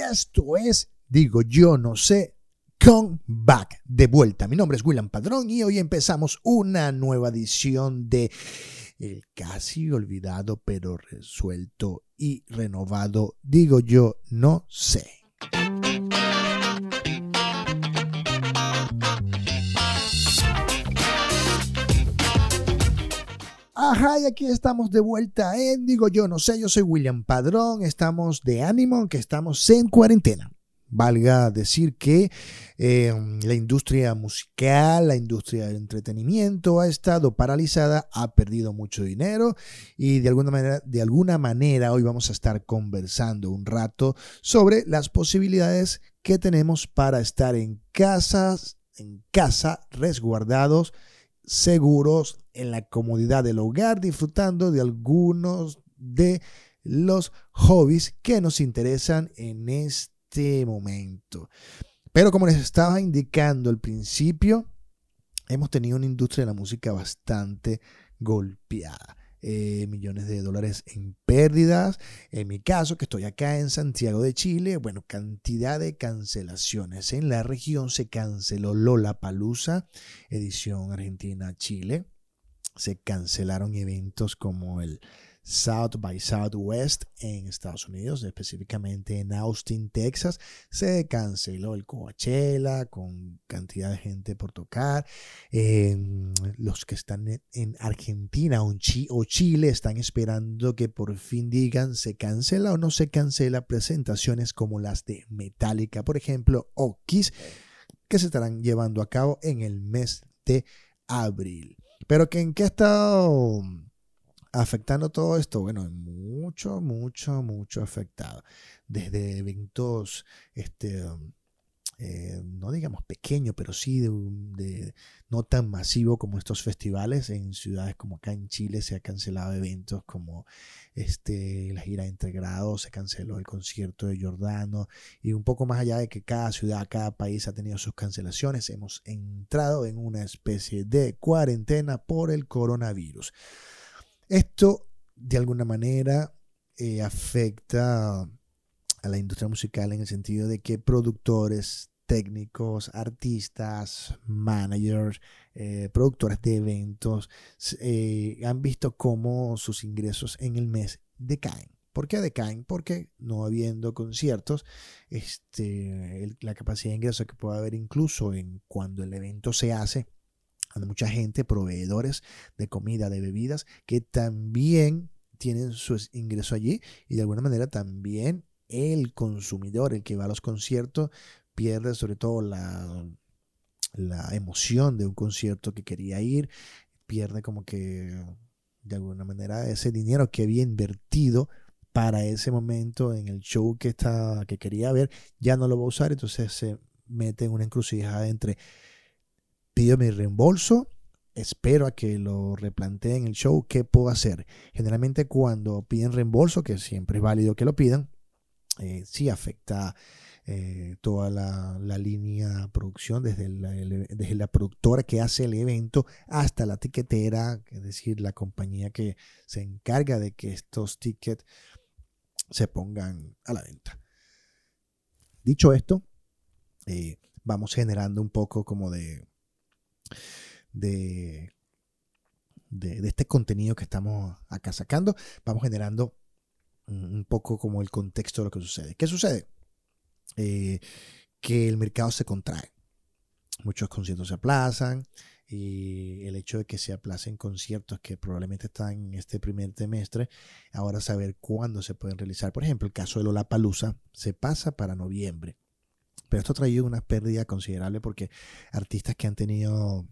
Esto es, digo yo no sé, Come Back de vuelta. Mi nombre es William Padrón y hoy empezamos una nueva edición de el casi olvidado pero resuelto y renovado, digo yo no sé. Ajá, y aquí estamos de vuelta en, digo yo, no sé, yo soy William Padrón, estamos de ánimo, que estamos en cuarentena. Valga decir que eh, la industria musical, la industria del entretenimiento ha estado paralizada, ha perdido mucho dinero y de alguna manera, de alguna manera hoy vamos a estar conversando un rato sobre las posibilidades que tenemos para estar en casas, en casa, resguardados, seguros, en la comodidad del hogar, disfrutando de algunos de los hobbies que nos interesan en este momento. Pero como les estaba indicando al principio, hemos tenido una industria de la música bastante golpeada. Eh, millones de dólares en pérdidas. En mi caso, que estoy acá en Santiago de Chile, bueno, cantidad de cancelaciones. En la región se canceló Lola Palusa, edición Argentina-Chile. Se cancelaron eventos como el South by Southwest en Estados Unidos, específicamente en Austin, Texas. Se canceló el Coachella con cantidad de gente por tocar. los que están en Argentina o, Chile están esperando que por fin digan se cancela o no se cancela presentaciones como las de Metallica, por ejemplo, o Kiss, que se estarán llevando a cabo en el mes de abril. Pero que en qué ha estado afectando todo esto? Bueno, mucho, mucho, mucho afectado. Desde eventos, este, eh, no digamos pequeño, pero sí de, no tan masivo como estos festivales. En ciudades como acá en Chile se ha cancelado eventos como este, la gira Entre Grados, se canceló el concierto de Jordano y un poco más allá de que cada ciudad, cada país ha tenido sus cancelaciones, hemos entrado en una especie de cuarentena por el coronavirus. Esto, de alguna manera, eh, afecta a la industria musical en el sentido de que productores, técnicos, artistas, managers, eh, productores de eventos eh, han visto cómo sus ingresos en el mes decaen. ¿Por qué decaen? Porque no habiendo conciertos, este, la capacidad de ingreso que puede haber incluso en cuando el evento se hace hay mucha gente, proveedores de comida, de bebidas, que también tienen su ingreso allí y de alguna manera también el consumidor, el que va a los conciertos, pierde sobre todo la, emoción de un concierto que quería ir, pierde como que de alguna manera ese dinero que había invertido para ese momento en el show que, está, que quería ver, ya no lo va a usar, entonces se mete en una encrucijada entre pido mi reembolso, espero a que lo replanteen el show, ¿qué puedo hacer? Generalmente cuando piden reembolso, que siempre es válido que lo pidan, eh, sí afecta eh, toda la, línea de producción, desde la, desde la productora que hace el evento hasta la tiquetera, es decir, la compañía que se encarga de que estos tickets se pongan a la venta. Dicho esto, eh, vamos generando un poco como de de, de, este contenido que estamos acá sacando, vamos generando un poco como el contexto de lo que sucede. ¿Qué sucede? Eh, que el mercado se contrae. Muchos conciertos se aplazan y el hecho de que se aplacen conciertos que probablemente están en este primer trimestre, ahora saber cuándo se pueden realizar. Por ejemplo, el caso de Lollapalooza se pasa para noviembre. Pero esto ha traído una pérdida considerable porque artistas que han tenido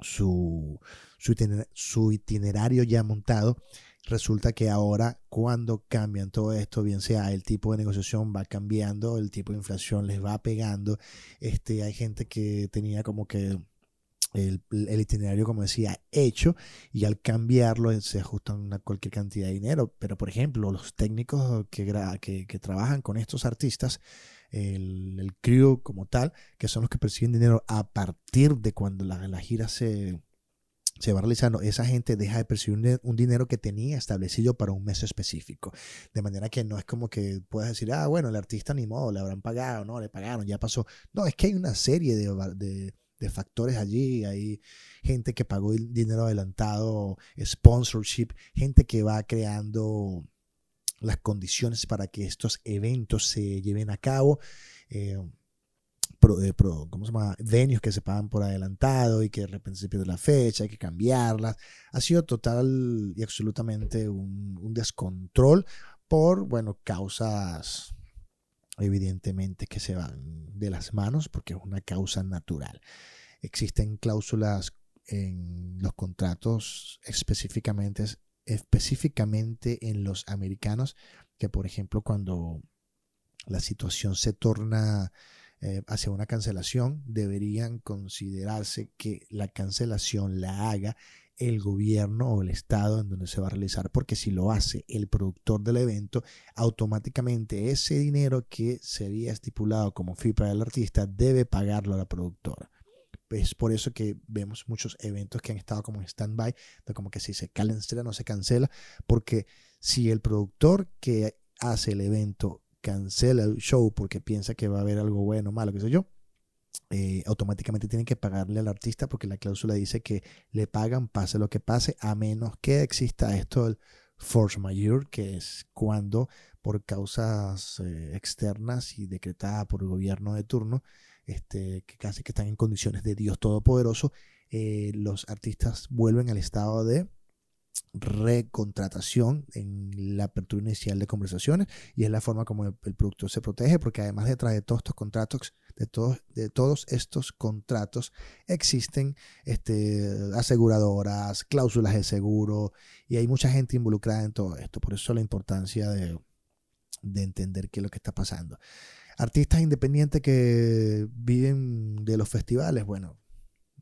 su, su, itinerario ya montado, resulta que ahora cuando cambian todo esto, bien sea el tipo de negociación va cambiando, el tipo de inflación les va pegando, este, hay gente que tenía como que el, itinerario, como decía, hecho y al cambiarlo se ajustan a cualquier cantidad de dinero. Pero, por ejemplo, los técnicos que, que trabajan con estos artistas, el, el, crew como tal, que son los que perciben dinero a partir de cuando la, la gira se, se va realizando, esa gente deja de percibir un dinero que tenía establecido para un mes específico. De manera que no es como que puedas decir, ah, bueno, el artista ni modo, le habrán pagado, no, le pagaron, ya pasó. No, es que hay una serie de, de, factores allí. Hay gente que pagó dinero adelantado, sponsorship, gente que va creando las condiciones para que estos eventos se lleven a cabo. Eh, de ¿cómo se llama? venues que se pagan por adelantado y que de repente se pierde la fecha, hay que cambiarlas. Ha sido total y absolutamente un, descontrol por, bueno, causas evidentemente que se van de las manos porque es una causa natural. Existen cláusulas en los contratos específicamente, específicamente en los americanos que, por ejemplo, cuando la situación se torna eh, hacia una cancelación, deberían considerarse que la cancelación la haga el gobierno o el estado en donde se va a realizar, porque si lo hace el productor del evento, automáticamente ese dinero que se había estipulado como fee para el artista debe pagarlo a la productora. Es por eso que vemos muchos eventos que han estado como en stand-by, como que si se cancela no se cancela, porque si el productor que hace el evento cancela el show porque piensa que va a haber algo bueno, malo, qué sé yo, eh, automáticamente tienen que pagarle al artista porque la cláusula dice que le pagan pase lo que pase, a menos que exista esto el force majeure, que es cuando por causas eh, externas y decretada por el gobierno de turno, este, que casi que están en condiciones de Dios Todopoderoso, eh, los artistas vuelven al estado de recontratación en la apertura inicial de conversaciones y es la forma como el, productor se protege porque además detrás de todos estos contratos de todos, de todos estos contratos existen este, aseguradoras, cláusulas de seguro y hay mucha gente involucrada en todo esto. Por eso la importancia de, de entender qué es lo que está pasando. Artistas independientes que viven de los festivales, bueno,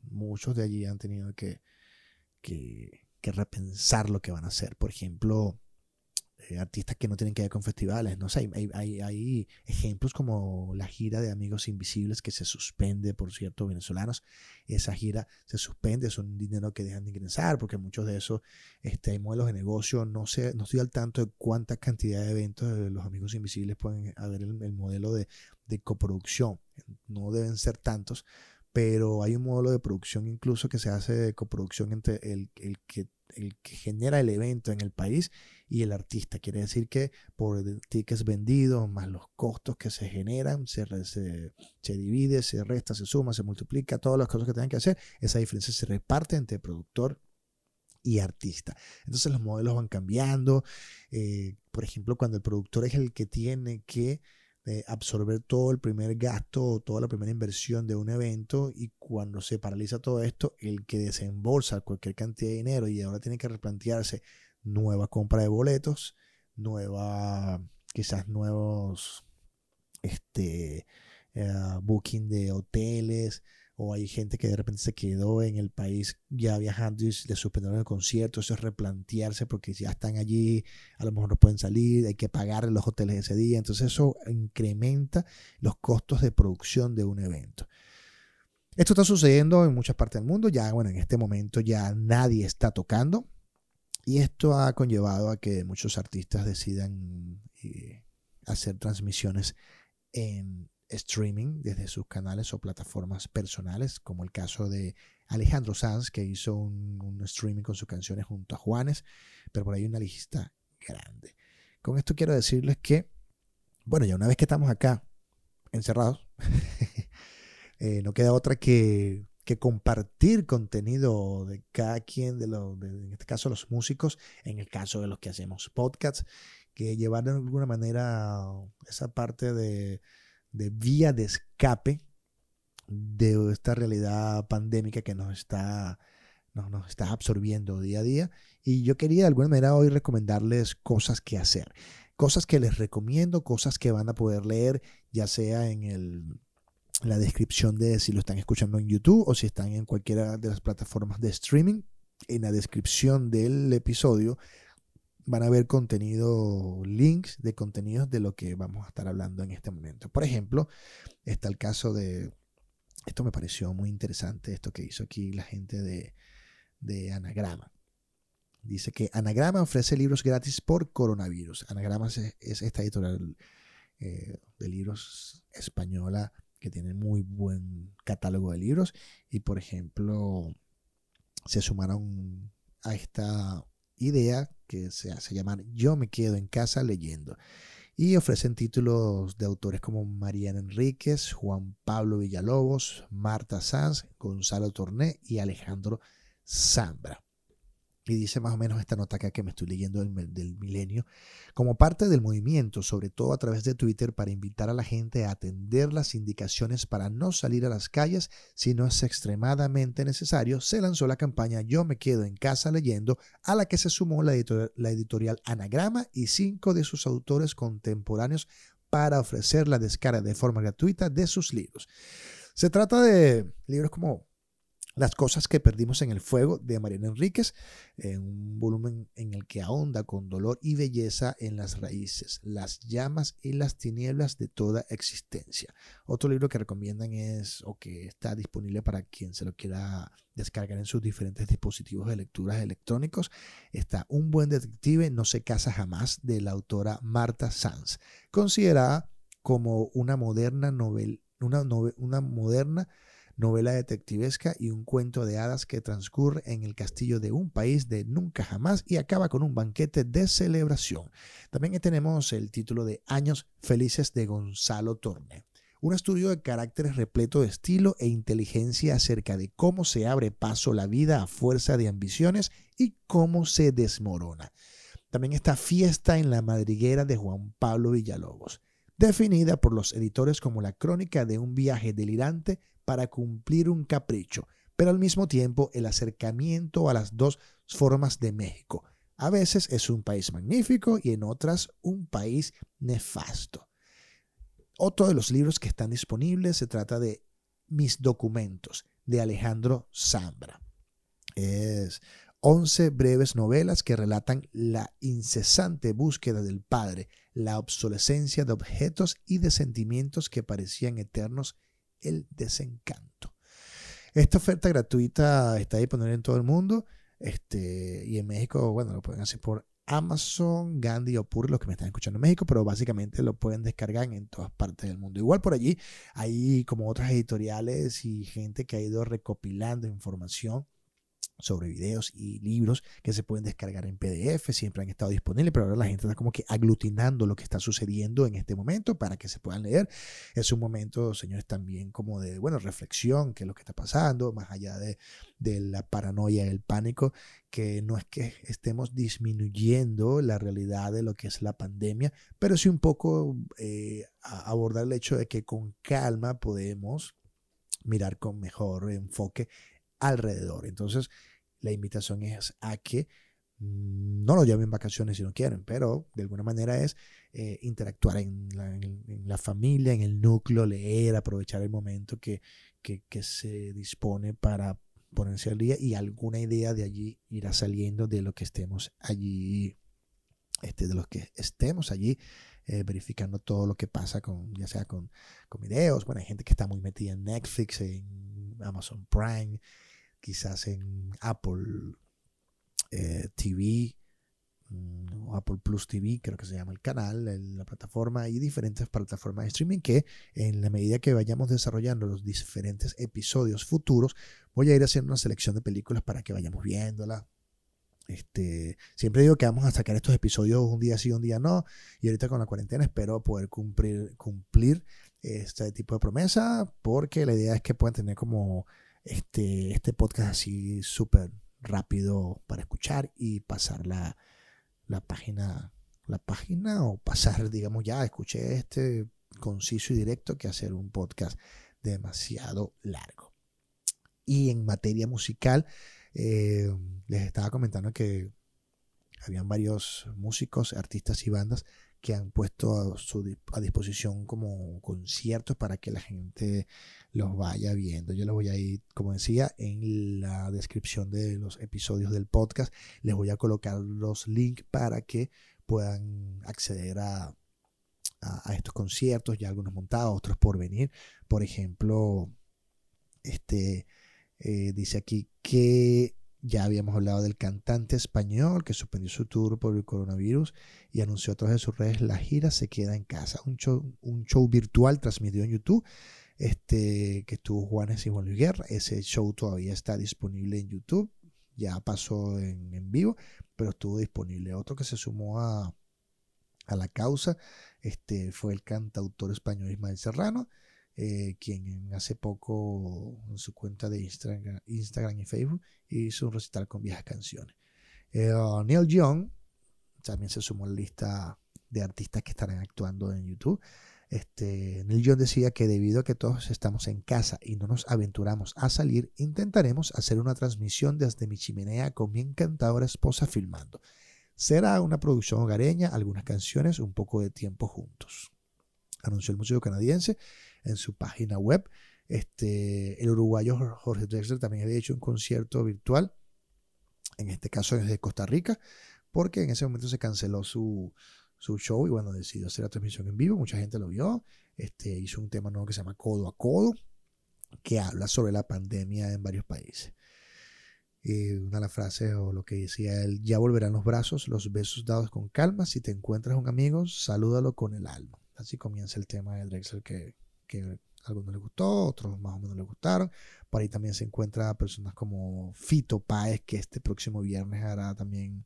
muchos de allí han tenido que, que repensar lo que van a hacer. Por ejemplo, artistas que no tienen que ver con festivales. No sé, hay, hay, ejemplos como la gira de Amigos Invisibles que se suspende, por cierto, venezolanos. Esa gira se suspende, son dinero que dejan de ingresar porque muchos de esos este, hay modelos de negocio. No, sé, no estoy al tanto de cuánta cantidad de eventos los Amigos Invisibles pueden haber el, el modelo de, de coproducción. No deben ser tantos, pero hay un modelo de producción incluso que se hace de coproducción entre el, el, que, el que genera el evento en el país y el artista. Quiere decir que por tickets vendidos más los costos que se generan, se, se, divide, se resta, se suma, se multiplica, todas las cosas que tienen que hacer, esa diferencia se reparte entre productor y artista. Entonces los modelos van cambiando. Eh, por ejemplo, cuando el productor es el que tiene que absorber todo el primer gasto toda la primera inversión de un evento y cuando se paraliza todo esto, el que desembolsa cualquier cantidad de dinero y ahora tiene que replantearse nueva compra de boletos, nueva, quizás nuevos este, eh, booking de hoteles, o hay gente que de repente se quedó en el país ya viajando y le suspendieron el concierto, eso es replantearse porque ya están allí, a lo mejor no pueden salir, hay que pagar los hoteles ese día, entonces eso incrementa los costos de producción de un evento. Esto está sucediendo en muchas partes del mundo, ya bueno, en este momento ya nadie está tocando y esto ha conllevado a que muchos artistas decidan eh, hacer transmisiones en streaming desde sus canales o plataformas personales, como el caso de Alejandro Sanz, que hizo un, streaming con sus canciones junto a Juanes, pero por ahí una lista grande. Con esto quiero decirles que, bueno, ya una vez que estamos acá encerrados, eh, no queda otra que, que, compartir contenido de cada quien, de, los, en este caso los músicos, en el caso de los que hacemos podcasts, que llevar de alguna manera esa parte de de vía de escape de esta realidad pandémica que nos está, nos, está absorbiendo día a día. Y yo quería de alguna manera hoy recomendarles cosas que hacer. Cosas que les recomiendo, cosas que van a poder leer, ya sea en el, la descripción de si lo están escuchando en YouTube o si están en cualquiera de las plataformas de streaming. En la descripción del episodio van a ver contenido, links de contenidos de lo que vamos a estar hablando en este momento. Por ejemplo, está el caso de, esto me pareció muy interesante, esto que hizo aquí la gente de, de Anagrama. Dice que Anagrama ofrece libros gratis por coronavirus. Anagrama es, esta editorial eh, de libros española que tiene muy buen catálogo de libros y por ejemplo se sumaron a esta idea que se hace llamar Yo me quedo en casa leyendo y ofrecen títulos de autores como Mariana Enríquez, Juan Pablo Villalobos, Marta Sanz, Gonzalo Torné y Alejandro Zambra. Y dice más o menos esta nota acá que me estoy leyendo del, milenio, como parte del movimiento, sobre todo a través de Twitter, para invitar a la gente a atender las indicaciones para no salir a las calles si no es extremadamente necesario, se lanzó la campaña Yo me quedo en casa leyendo, a la que se sumó la editorial Anagrama y cinco de sus autores contemporáneos para ofrecer la descarga de forma gratuita de sus libros. Se trata de libros como las cosas que perdimos en el fuego de Mariana Enríquez, en un volumen en el que ahonda con dolor y belleza en las raíces, las llamas y las tinieblas de toda existencia. Otro libro que recomiendan es, o que está disponible para quien se lo quiera descargar en sus diferentes dispositivos de lecturas electrónicos, está Un buen detective no se casa jamás de la autora Marta Sanz, considerada como una moderna novela, una, una moderna novela detectivesca y un cuento de hadas que transcurre en el castillo de un país de nunca jamás y acaba con un banquete de celebración. También tenemos el título de Años Felices de Gonzalo Torne. Un estudio de caracteres repleto de estilo e inteligencia acerca de cómo se abre paso la vida a fuerza de ambiciones y cómo se desmorona. También está Fiesta en la Madriguera de Juan Pablo Villalobos, definida por los editores como la crónica de un viaje delirante para cumplir un capricho, pero al mismo tiempo el acercamiento a las dos formas de México. A veces es un país magnífico y en otras un país nefasto. Otro de los libros que están disponibles se trata de Mis documentos de Alejandro Zambra. Es 11 breves novelas que relatan la incesante búsqueda del padre, la obsolescencia de objetos y de sentimientos que parecían eternos el desencanto. Esta oferta gratuita está disponible en todo el mundo. Este, y en México, bueno, lo pueden hacer por Amazon, Gandhi o Pur, los que me están escuchando en México, pero básicamente lo pueden descargar en todas partes del mundo. Igual por allí hay como otras editoriales y gente que ha ido recopilando información sobre videos y libros que se pueden descargar en PDF, siempre han estado disponibles, pero ahora la gente está como que aglutinando lo que está sucediendo en este momento para que se puedan leer. Es un momento, señores, también como de, bueno, reflexión, qué es lo que está pasando, más allá de, de la paranoia, el pánico, que no es que estemos disminuyendo la realidad de lo que es la pandemia, pero sí un poco eh, abordar el hecho de que con calma podemos mirar con mejor enfoque alrededor. Entonces, la invitación es a que no lo llamen vacaciones si no quieren, pero de alguna manera es eh, interactuar en la, familia, en el núcleo, leer, aprovechar el momento que, que, se dispone para ponerse al día y alguna idea de allí irá saliendo de lo que estemos allí, este, de los que estemos allí eh, verificando todo lo que pasa con, ya sea con, con videos, bueno, hay gente que está muy metida en Netflix, en Amazon Prime, quizás en Apple eh, TV mm, o Apple Plus TV, creo que se llama el canal, la plataforma y diferentes plataformas de streaming que en la medida que vayamos desarrollando los diferentes episodios futuros, voy a ir haciendo una selección de películas para que vayamos viéndola. Este, siempre digo que vamos a sacar estos episodios un día sí, un día no, y ahorita con la cuarentena espero poder cumplir, cumplir este tipo de promesa, porque la idea es que puedan tener como este, este podcast así súper rápido para escuchar y pasar la, la página la página o pasar, digamos, ya escuché este conciso y directo que hacer un podcast demasiado largo. Y en materia musical, eh, les estaba comentando que habían varios músicos, artistas y bandas que han puesto a, su, a disposición como conciertos para que la gente los vaya viendo. Yo les voy a ir, como decía, en la descripción de los episodios del podcast, les voy a colocar los links para que puedan acceder a, a, estos conciertos, ya algunos montados, otros por venir. Por ejemplo, este eh, dice aquí que Ya habíamos hablado del cantante español que suspendió su tour por el coronavirus y anunció a través de sus redes la gira Se queda en casa, un show, un show virtual transmitido en YouTube este, que estuvo Juanes y Juan Luis Guerra. Ese show todavía está disponible en YouTube, ya pasó en, en vivo, pero estuvo disponible. Otro que se sumó a, a la causa este, fue el cantautor español Ismael Serrano, eh, quien hace poco en su cuenta de Instagram, y Facebook hizo un recital con viejas canciones. Eh, Neil Young también se sumó a la lista de artistas que estarán actuando en YouTube. Este, Neil Young decía que debido a que todos estamos en casa y no nos aventuramos a salir, intentaremos hacer una transmisión desde mi chimenea con mi encantadora esposa filmando. Será una producción hogareña, algunas canciones, un poco de tiempo juntos. Anunció el músico canadiense en su página web. Este, el uruguayo Jorge Drexler también había hecho un concierto virtual, en este caso desde Costa Rica, porque en ese momento se canceló su, su show y bueno, decidió hacer la transmisión en vivo, mucha gente lo vio, este, hizo un tema nuevo que se llama Codo a Codo, que habla sobre la pandemia en varios países. Y una de las frases o lo que decía él, ya volverán los brazos, los besos dados con calma, si te encuentras un amigo, salúdalo con el alma. Así comienza el tema de Drexler que, que a algunos les gustó, otros más o menos les gustaron. Por ahí también se encuentra personas como Fito Páez, que este próximo viernes hará también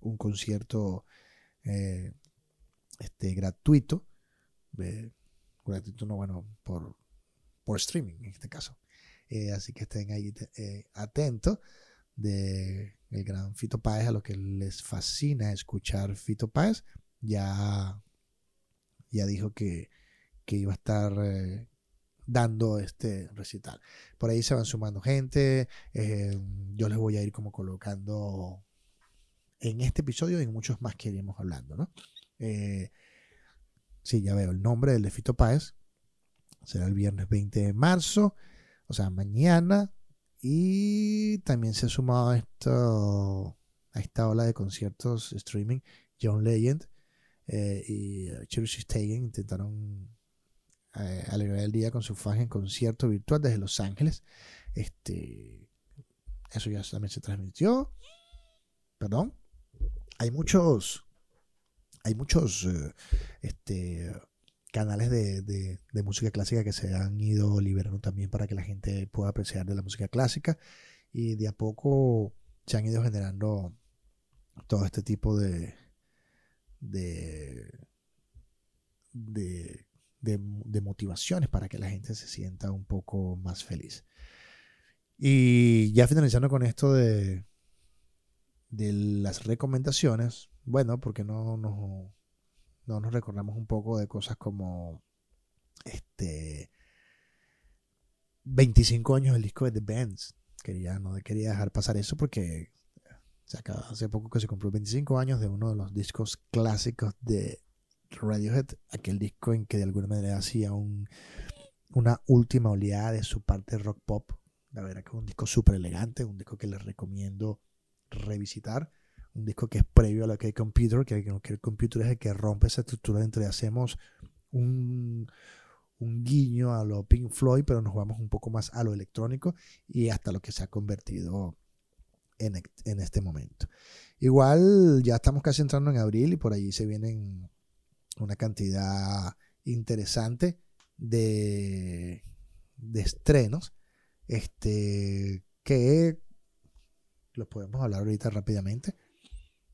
un concierto eh, este, gratuito, gratuito no, bueno, por, por streaming en este caso. Eh, así que estén ahí eh, atentos de el gran Fito Páez, a lo que les fascina escuchar Fito Páez. Ya, ya dijo que, que iba a estar eh, dando este recital. Por ahí se van sumando gente. yo les voy a ir como colocando en este episodio y en muchos más que iremos hablando, ¿no? Eh, sí, ya veo el nombre del de Fito Páez. Será el viernes 20 de marzo, o sea, mañana. Y también se ha sumado a, esto, a esta ola de conciertos streaming John Legend eh, y Chelsea Stegen intentaron eh, alegrar el día con su faja en concierto virtual desde Los Ángeles. Este, eso ya también se transmitió. Perdón. Hay muchos hay muchos eh, este, canales de, música clásica que se han ido liberando también para que la gente pueda apreciar de la música clásica y de a poco se han ido generando todo este tipo de de, de, motivaciones para que la gente se sienta un poco más feliz. Y ya finalizando con esto de, de las recomendaciones, bueno, porque no, no, no nos recordamos un poco de cosas como este 25 años del disco de The Bands. Quería, no quería dejar pasar eso porque se acaba, hace poco que se compró 25 años de uno de los discos clásicos de Radiohead, aquel disco en que de alguna manera hacía un, una última oleada de su parte rock pop. La verdad que es un disco súper elegante, un disco que les recomiendo revisitar un disco que es previo a lo que hay computer, que, que el computer es el que rompe esa estructura entre hacemos un, un guiño a lo Pink Floyd, pero nos vamos un poco más a lo electrónico y hasta lo que se ha convertido en, en este momento. Igual ya estamos casi entrando en abril y por allí se vienen una cantidad interesante de, de estrenos este, que los podemos hablar ahorita rápidamente.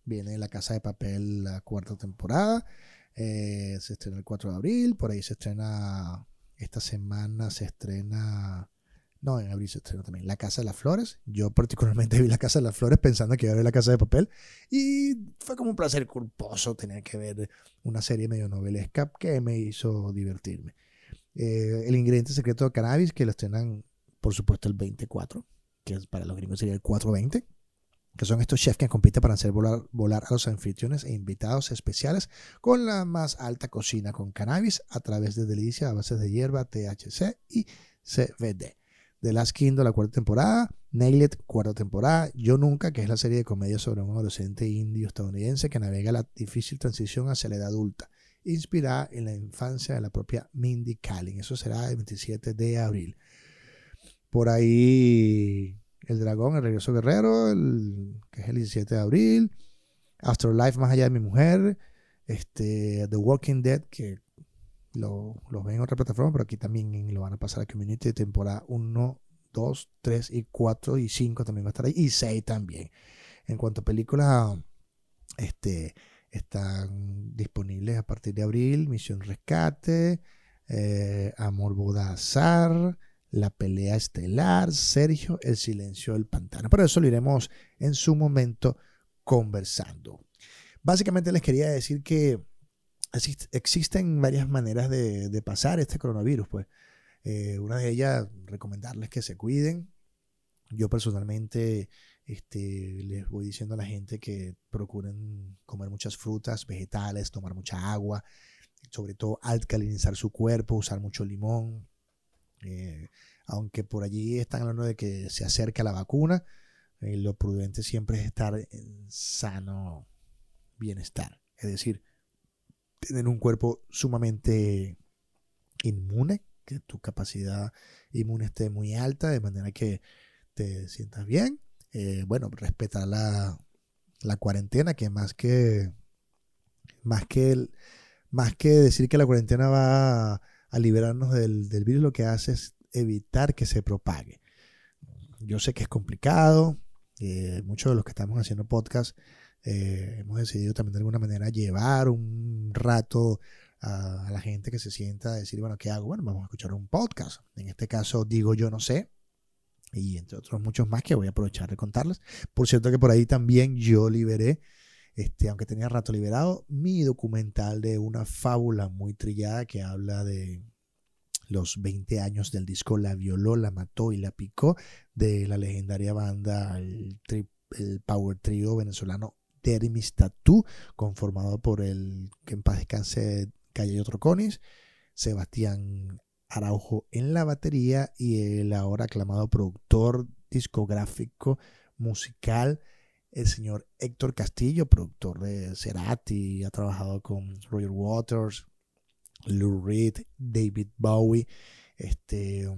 Viene La Casa de Papel la cuarta temporada. Eh, se estrena el 4 de abril. Por ahí se estrena. Esta semana se estrena. No, en abril se estrena también La Casa de las Flores. Yo particularmente vi La Casa de las Flores pensando que iba a ver La Casa de Papel. Y fue como un placer culposo tener que ver una serie medio novelesca que me hizo divertirme. Eh, el ingrediente secreto de cannabis que lo estrenan, por supuesto, el 24, que para los gringos sería el 420 que son estos chefs que compiten para hacer volar, volar, a los anfitriones e invitados especiales con la más alta cocina con cannabis a través de delicia a base de hierba, THC y CBD. The Last Kingdom, la cuarta temporada, Nailed, cuarta temporada, Yo Nunca, que es la serie de comedia sobre un adolescente indio estadounidense que navega la difícil transición hacia la edad adulta, inspirada en la infancia de la propia Mindy Kaling. Eso será el 27 de abril. Por ahí El Dragón, El Regreso Guerrero, que es el 17 de abril. Afterlife, Más allá de mi mujer. Este, The Walking Dead, que lo, ven en otra plataforma, pero aquí también lo van a pasar a Community, temporada 1, 2, 3 y 4 y 5 también va a estar ahí. Y 6 también. En cuanto a películas, este, están disponibles a partir de abril. Misión Rescate, eh, Amor Bodazar, La Pelea Estelar, Sergio, El Silencio del Pantano. Pero eso lo iremos en su momento conversando. Básicamente les quería decir que existen varias maneras de, pasar este coronavirus. Pues eh, una de ellas, recomendarles que se cuiden. Yo personalmente este, les voy diciendo a la gente que procuren comer muchas frutas, vegetales, tomar mucha agua, sobre todo alcalinizar su cuerpo, usar mucho limón. Eh, aunque por allí están hablando de que se acerca la vacuna, eh, lo prudente siempre es estar en sano bienestar. Es decir, tener un cuerpo sumamente inmune, que tu capacidad inmune esté muy alta, de manera que te sientas bien. Eh, bueno, respetar la, cuarentena, que más que más que más que decir que la cuarentena va a, liberarnos del, del, virus, lo que hace es evitar que se propague. Yo sé que es complicado, eh, muchos de los que estamos haciendo podcast eh, hemos decidido también de alguna manera llevar un rato a, la gente que se sienta a decir, bueno, ¿qué hago? Bueno, vamos a escuchar un podcast. En este caso, digo yo no sé. Y entre otros muchos más que voy a aprovechar de contarles. Por cierto que por ahí también yo liberé, este, aunque tenía rato liberado, mi documental de una fábula muy trillada que habla de los 20 años del disco La violó, la mató y la picó de la legendaria banda, el, el power trio venezolano Termis Tattoo, conformado por el que en paz descanse Calle Otro Conis, Sebastián Araujo en la batería y el ahora aclamado productor discográfico musical, el señor Héctor Castillo, productor de Cerati, ha trabajado con Roger Waters, Lou Reed, David Bowie. Este,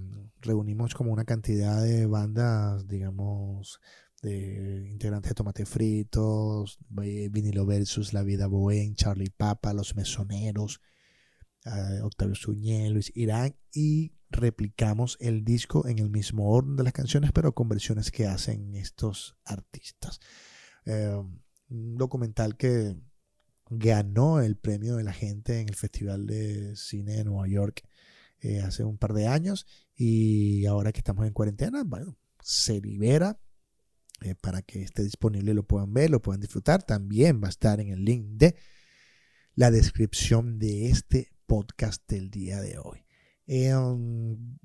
reunimos como una cantidad de bandas, digamos, de integrantes de Tomate Fritos, Vinilo Versus, La Vida Bohem, Charlie Papa, Los Mesoneros, uh, Octavio Suñé, Luis Irán y replicamos el disco en el mismo orden de las canciones, pero con versiones que hacen estos artistas. Eh, un documental que ganó el premio de la gente en el Festival de Cine de Nueva York eh, hace un par de años y ahora que estamos en cuarentena, bueno, se libera eh, para que esté disponible, lo puedan ver, lo puedan disfrutar. También va a estar en el link de la descripción de este podcast del día de hoy. Em,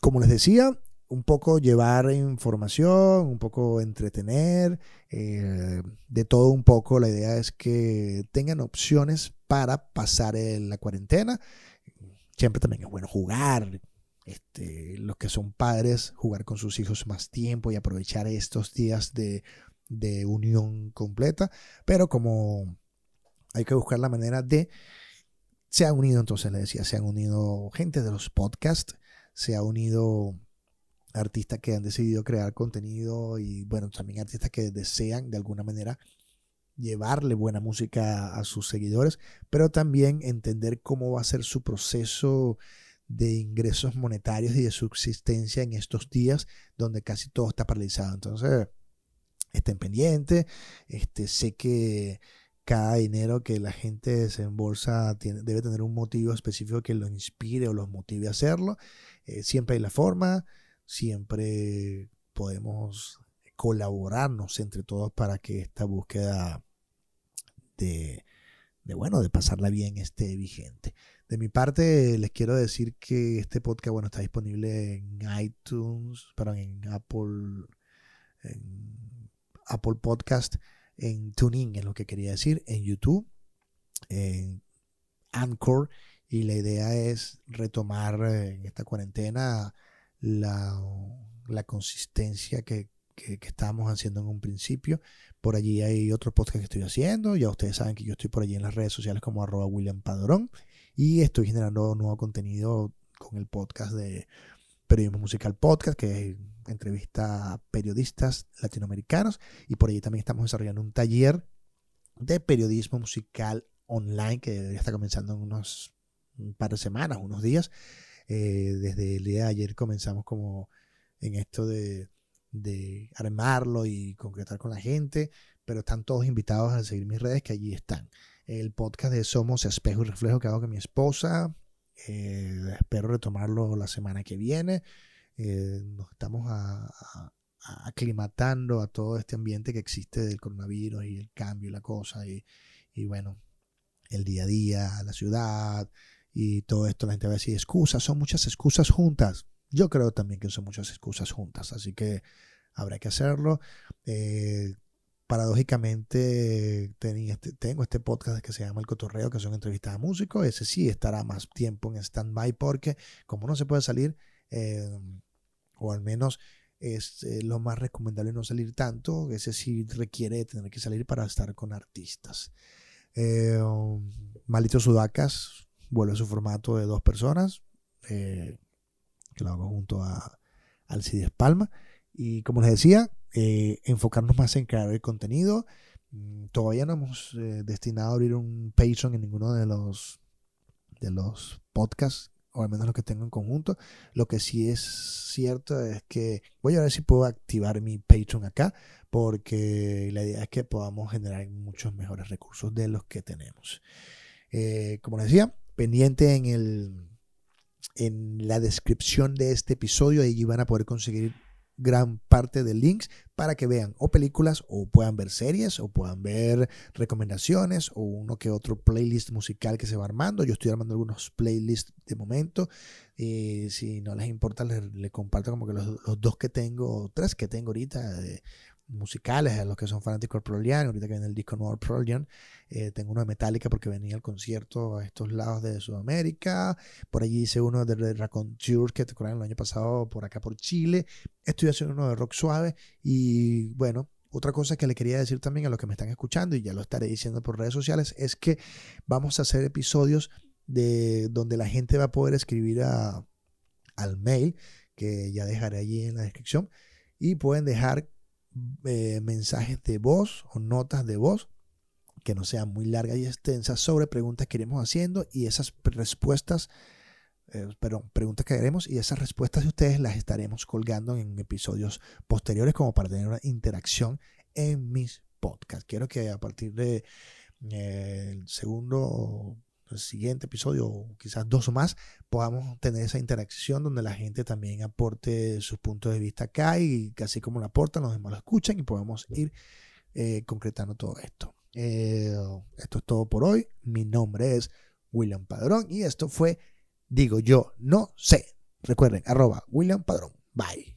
como les decía, un poco llevar información, un poco entretener, eh, de todo un poco. La idea es que tengan opciones para pasar la cuarentena. Siempre también es bueno jugar, este, los que son padres, jugar con sus hijos más tiempo y aprovechar estos días de, unión completa. Pero como hay que buscar la manera de... Se han unido, entonces le decía, se han unido gente de los podcasts, se ha unido artistas que han decidido crear contenido y bueno, también artistas que desean de alguna manera llevarle buena música a sus seguidores, pero también entender cómo va a ser su proceso de ingresos monetarios y de subsistencia en estos días donde casi todo está paralizado. Entonces, estén pendientes. Este, sé que cada dinero que la gente desembolsa tiene, debe tener un motivo específico que lo inspire o los motive a hacerlo. Eh, siempre hay la forma, siempre podemos colaborarnos entre todos para que esta búsqueda de, de bueno, de pasarla bien esté vigente. De mi parte, les quiero decir que este podcast, bueno, está disponible en iTunes, perdón, en Apple, en Apple Podcast, en TuneIn, es lo que quería decir, en YouTube, en Anchor, y la idea es retomar en esta cuarentena la, consistencia que, que, estábamos haciendo en un principio. Por allí hay otro podcast que estoy haciendo. Ya ustedes saben que yo estoy por allí en las redes sociales como arroba William Padrón y estoy generando nuevo contenido con el podcast de Periodismo Musical Podcast, que entrevista a periodistas latinoamericanos. Y por allí también estamos desarrollando un taller de periodismo musical online que debería estar comenzando en unos un par de semanas, unos días. Eh, desde el día de ayer comenzamos como en esto de, de armarlo y concretar con la gente, pero están todos invitados a seguir mis redes que allí están. El podcast de Somos Espejo y Reflejo que hago con mi esposa. Eh, espero retomarlo la semana que viene. Eh, nos estamos aclimatando a todo este ambiente que existe del coronavirus y el cambio y la cosa. Y, y bueno, el día a día, la ciudad y todo esto. La gente va a decir excusas, son muchas excusas juntas. Yo creo también que son muchas excusas juntas, así que habrá que hacerlo. Eh, paradójicamente este, tengo este podcast que se llama El Cotorreo, que son entrevistas a músicos. Ese sí estará más tiempo en stand-by porque como no se puede salir, eh, o al menos es eh, lo más recomendable no salir tanto, ese sí requiere tener que salir para estar con artistas. Eh, Malito Sudacas vuelve a su formato de dos personas, que lo hago junto a Alcides Palma. Y como les decía, eh, enfocarnos más en crear el contenido. Mm, todavía no hemos eh, destinado a abrir un Patreon en ninguno de los, de los podcasts, o al menos los que tengo en conjunto. Lo que sí es cierto es que voy a ver si puedo activar mi Patreon acá, porque la idea es que podamos generar muchos mejores recursos de los que tenemos. Eh, como les decía, pendiente en el en la descripción de este episodio, allí van a poder conseguir gran parte de links para que vean o películas o puedan ver series o puedan ver recomendaciones o uno que otro playlist musical que se va armando. Yo estoy armando algunos playlists de momento y si no les importa les, comparto como que los, dos que tengo, tres que tengo ahorita. de musicales, a los que son fanáticos de Pearl ahorita que viene el disco nuevo Pearl eh, tengo uno de Metallica porque venía al concierto a estos lados de Sudamérica, por allí hice uno de Tour que te acuerdan el año pasado por acá por Chile, estoy haciendo uno de rock suave y bueno, otra cosa que le quería decir también a los que me están escuchando y ya lo estaré diciendo por redes sociales es que vamos a hacer episodios de donde la gente va a poder escribir al mail que ya dejaré allí en la descripción y pueden dejar eh, mensajes de voz o notas de voz que no sean muy largas y extensas sobre preguntas que iremos haciendo y esas respuestas, eh, perdón, preguntas que haremos y esas respuestas de ustedes las estaremos colgando en episodios posteriores como para tener una interacción en mis podcasts. Quiero que a partir de eh, el segundo el siguiente episodio o quizás dos o más podamos tener esa interacción donde la gente también aporte sus puntos de vista acá y casi como lo aportan, los demás lo escuchan y podemos ir eh, concretando todo esto. Eh, esto es todo por hoy. Mi nombre es William Padrón y esto fue Digo yo no sé. Recuerden, arroba William Padrón. Bye.